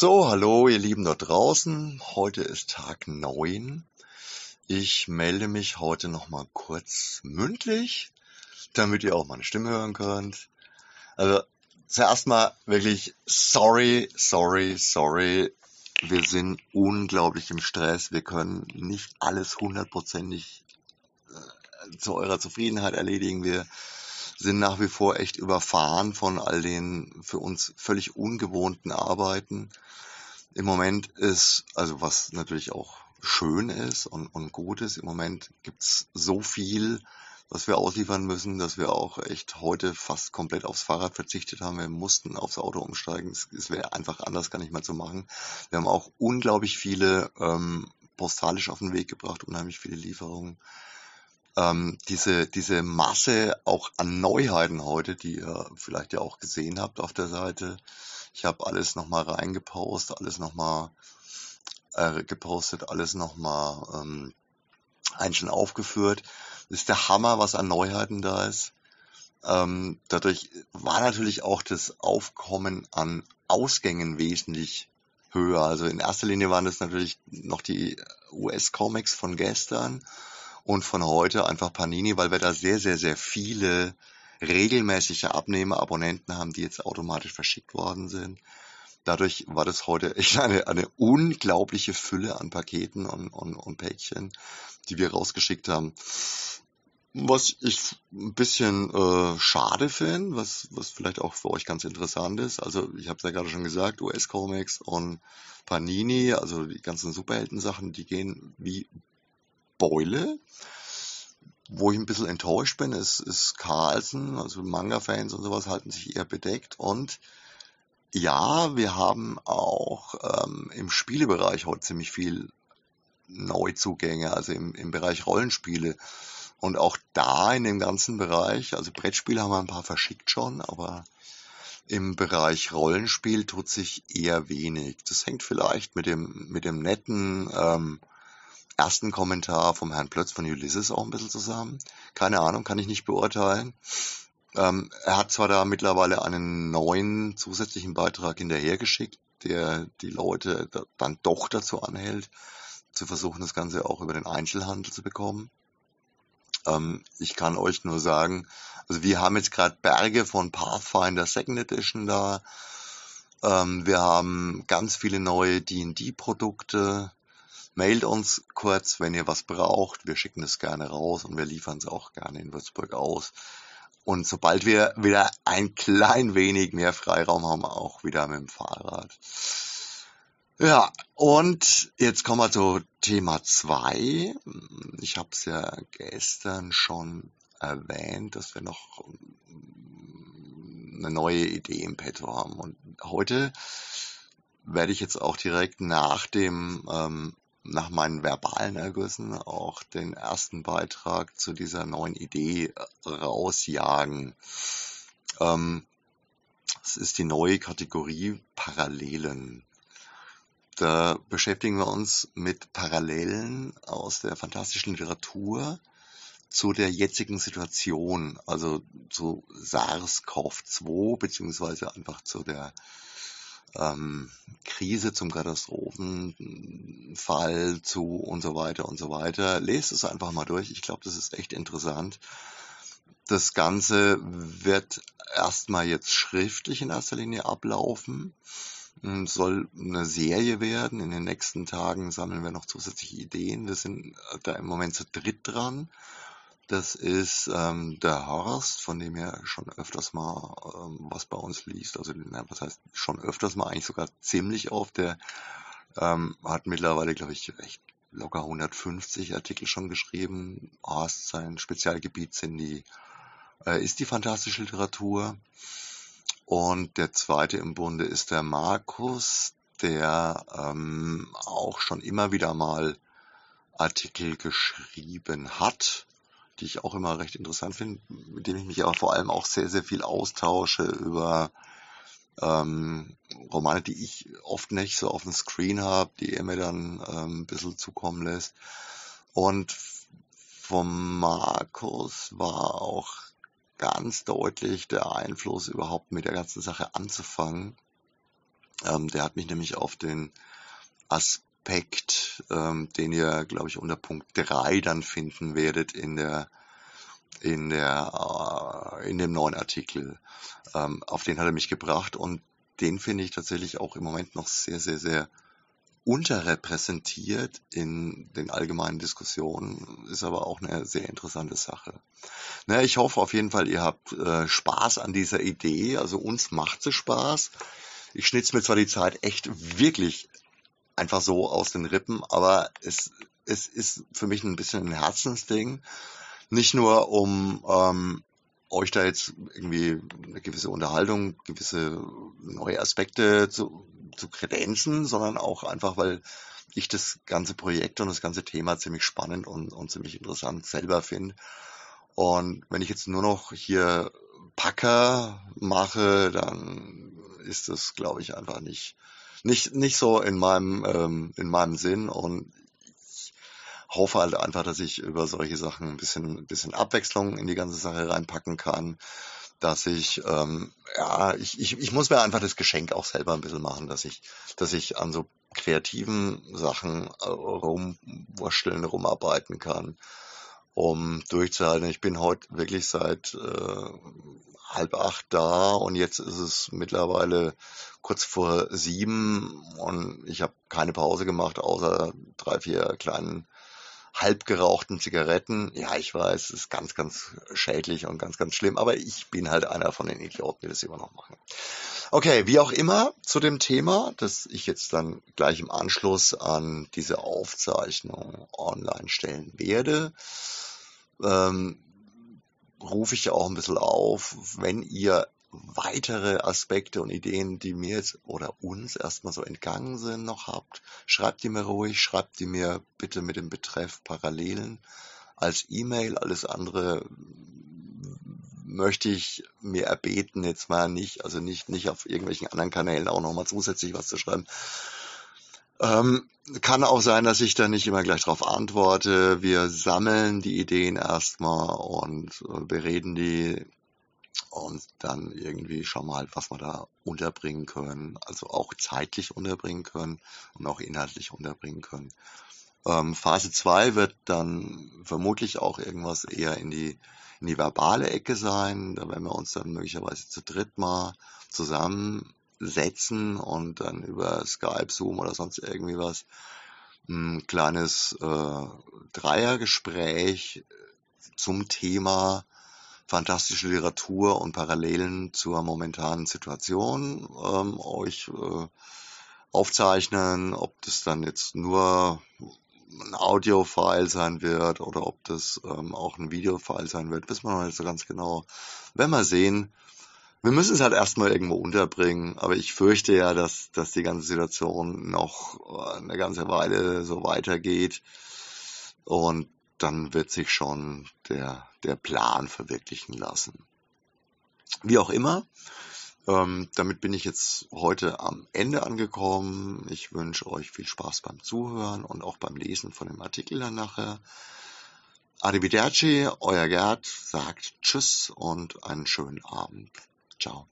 So, hallo ihr Lieben dort draußen. Heute ist Tag 9. Ich melde mich heute nochmal kurz mündlich, damit ihr auch meine Stimme hören könnt. Also zuerst mal wirklich sorry, sorry, sorry. Wir sind unglaublich im Stress. Wir können nicht alles hundertprozentig äh, zu eurer Zufriedenheit erledigen. Wir sind nach wie vor echt überfahren von all den für uns völlig ungewohnten Arbeiten. Im Moment ist, also was natürlich auch schön ist und, und gut ist, im Moment gibt's so viel, was wir ausliefern müssen, dass wir auch echt heute fast komplett aufs Fahrrad verzichtet haben. Wir mussten aufs Auto umsteigen. Es, wäre einfach anders gar nicht mehr zu machen. Wir haben auch unglaublich viele ähm, postalisch auf den Weg gebracht, unheimlich viele Lieferungen ähm, diese, diese Masse auch an Neuheiten heute, die ihr vielleicht ja auch gesehen habt auf der Seite. Ich habe alles nochmal reingepostet, alles nochmal äh, gepostet, alles nochmal ähm, einzeln aufgeführt. Das ist der Hammer, was an Neuheiten da ist. Ähm, dadurch war natürlich auch das Aufkommen an Ausgängen wesentlich höher. Also in erster Linie waren das natürlich noch die US-Comics von gestern und von heute einfach Panini, weil wir da sehr, sehr, sehr viele regelmäßige Abnehmer, Abonnenten haben, die jetzt automatisch verschickt worden sind. Dadurch war das heute echt eine, eine unglaubliche Fülle an Paketen und, und, und Päckchen, die wir rausgeschickt haben. Was ich ein bisschen äh, schade finde, was, was vielleicht auch für euch ganz interessant ist. Also ich habe es ja gerade schon gesagt, US-Comics und Panini, also die ganzen Superhelden-Sachen, die gehen wie Beule. Wo ich ein bisschen enttäuscht bin, ist, ist Carlsen, also Manga-Fans und sowas halten sich eher bedeckt. Und ja, wir haben auch ähm, im Spielebereich heute ziemlich viel Neuzugänge, also im, im Bereich Rollenspiele. Und auch da in dem ganzen Bereich, also Brettspiele haben wir ein paar verschickt schon, aber im Bereich Rollenspiel tut sich eher wenig. Das hängt vielleicht mit dem, mit dem netten ähm, ersten Kommentar vom Herrn Plötz von Ulysses auch ein bisschen zusammen. Keine Ahnung, kann ich nicht beurteilen. Ähm, er hat zwar da mittlerweile einen neuen zusätzlichen Beitrag hinterhergeschickt, der die Leute da, dann doch dazu anhält, zu versuchen, das Ganze auch über den Einzelhandel zu bekommen. Ähm, ich kann euch nur sagen, also wir haben jetzt gerade Berge von Pathfinder Second Edition da. Ähm, wir haben ganz viele neue D&D-Produkte. Mailt uns kurz, wenn ihr was braucht. Wir schicken es gerne raus und wir liefern es auch gerne in Würzburg aus. Und sobald wir wieder ein klein wenig mehr Freiraum haben, auch wieder mit dem Fahrrad. Ja, und jetzt kommen wir zu Thema zwei. Ich habe es ja gestern schon erwähnt, dass wir noch eine neue Idee im Petto haben. Und heute werde ich jetzt auch direkt nach dem ähm, nach meinen verbalen Ergüssen auch den ersten Beitrag zu dieser neuen Idee äh, rausjagen. Ähm, es ist die neue Kategorie Parallelen. Da beschäftigen wir uns mit Parallelen aus der fantastischen Literatur zu der jetzigen Situation, also zu SARS-CoV-2 beziehungsweise einfach zu der ähm, Krise zum Katastrophenfall zu und so weiter und so weiter. Lest es einfach mal durch. Ich glaube, das ist echt interessant. Das Ganze wird erstmal jetzt schriftlich in erster Linie ablaufen. Soll eine Serie werden. In den nächsten Tagen sammeln wir noch zusätzliche Ideen. Wir sind da im Moment zu dritt dran. Das ist ähm, der Horst, von dem ihr schon öfters mal ähm, was bei uns liest. Also was heißt schon öfters mal, eigentlich sogar ziemlich oft. Der ähm, hat mittlerweile, glaube ich, echt locker 150 Artikel schon geschrieben. Horst, sein Spezialgebiet sind die, äh, ist die fantastische Literatur. Und der zweite im Bunde ist der Markus, der ähm, auch schon immer wieder mal Artikel geschrieben hat die ich auch immer recht interessant finde, mit dem ich mich aber vor allem auch sehr, sehr viel austausche über ähm, Romane, die ich oft nicht so auf dem Screen habe, die er mir dann ähm, ein bisschen zukommen lässt. Und vom Markus war auch ganz deutlich der Einfluss überhaupt mit der ganzen Sache anzufangen. Ähm, der hat mich nämlich auf den Aspekt, ähm, den ihr, glaube ich, unter Punkt 3 dann finden werdet in der in der äh, in dem neuen Artikel. Ähm, auf den hat er mich gebracht und den finde ich tatsächlich auch im Moment noch sehr, sehr, sehr unterrepräsentiert in den allgemeinen Diskussionen, ist aber auch eine sehr interessante Sache. Na, ich hoffe auf jeden Fall, ihr habt äh, Spaß an dieser Idee. Also uns macht sie Spaß. Ich schnitze mir zwar die Zeit echt wirklich einfach so aus den Rippen, aber es, es ist für mich ein bisschen ein Herzensding. Nicht nur um ähm, euch da jetzt irgendwie eine gewisse Unterhaltung, gewisse neue Aspekte zu, zu kredenzen, sondern auch einfach, weil ich das ganze Projekt und das ganze Thema ziemlich spannend und, und ziemlich interessant selber finde. Und wenn ich jetzt nur noch hier Packer mache, dann ist das, glaube ich, einfach nicht, nicht, nicht so in meinem, ähm, in meinem Sinn. Und ich hoffe halt einfach, dass ich über solche Sachen ein bisschen, ein bisschen Abwechslung in die ganze Sache reinpacken kann. Dass ich, ähm, ja, ich, ich, ich muss mir einfach das Geschenk auch selber ein bisschen machen, dass ich, dass ich an so kreativen Sachen äh, rumwurschteln, rumarbeiten kann um durchzuhalten. Ich bin heute wirklich seit äh, halb acht da und jetzt ist es mittlerweile kurz vor sieben und ich habe keine Pause gemacht, außer drei, vier kleinen halb gerauchten Zigaretten. Ja, ich weiß, es ist ganz, ganz schädlich und ganz, ganz schlimm, aber ich bin halt einer von den Idioten, die das immer noch machen. Okay, wie auch immer zu dem Thema, das ich jetzt dann gleich im Anschluss an diese Aufzeichnung online stellen werde ähm, rufe ich auch ein bisschen auf, wenn ihr weitere Aspekte und Ideen, die mir jetzt oder uns erstmal so entgangen sind, noch habt, schreibt die mir ruhig, schreibt die mir bitte mit dem Betreff Parallelen als E-Mail. Alles andere möchte ich mir erbeten, jetzt mal nicht, also nicht, nicht auf irgendwelchen anderen Kanälen auch nochmal zusätzlich was zu schreiben, ähm, kann auch sein, dass ich da nicht immer gleich darauf antworte. Wir sammeln die Ideen erstmal und äh, bereden die und dann irgendwie schauen wir halt, was wir da unterbringen können, also auch zeitlich unterbringen können und auch inhaltlich unterbringen können. Ähm, Phase 2 wird dann vermutlich auch irgendwas eher in die, in die verbale Ecke sein. Da werden wir uns dann möglicherweise zu dritt mal zusammen setzen und dann über Skype, Zoom oder sonst irgendwie was ein kleines äh, Dreiergespräch zum Thema fantastische Literatur und Parallelen zur momentanen Situation ähm, euch äh, aufzeichnen, ob das dann jetzt nur ein Audio-File sein wird oder ob das ähm, auch ein Video-File sein wird, wissen wir noch nicht so ganz genau. Wenn wir sehen, wir müssen es halt erstmal irgendwo unterbringen, aber ich fürchte ja, dass, dass die ganze Situation noch äh, eine ganze Weile so weitergeht und dann wird sich schon der, der Plan verwirklichen lassen. Wie auch immer, ähm, damit bin ich jetzt heute am Ende angekommen. Ich wünsche euch viel Spaß beim Zuhören und auch beim Lesen von dem Artikel dann nachher. Arrivederci, euer Gerd sagt Tschüss und einen schönen Abend. Ciao.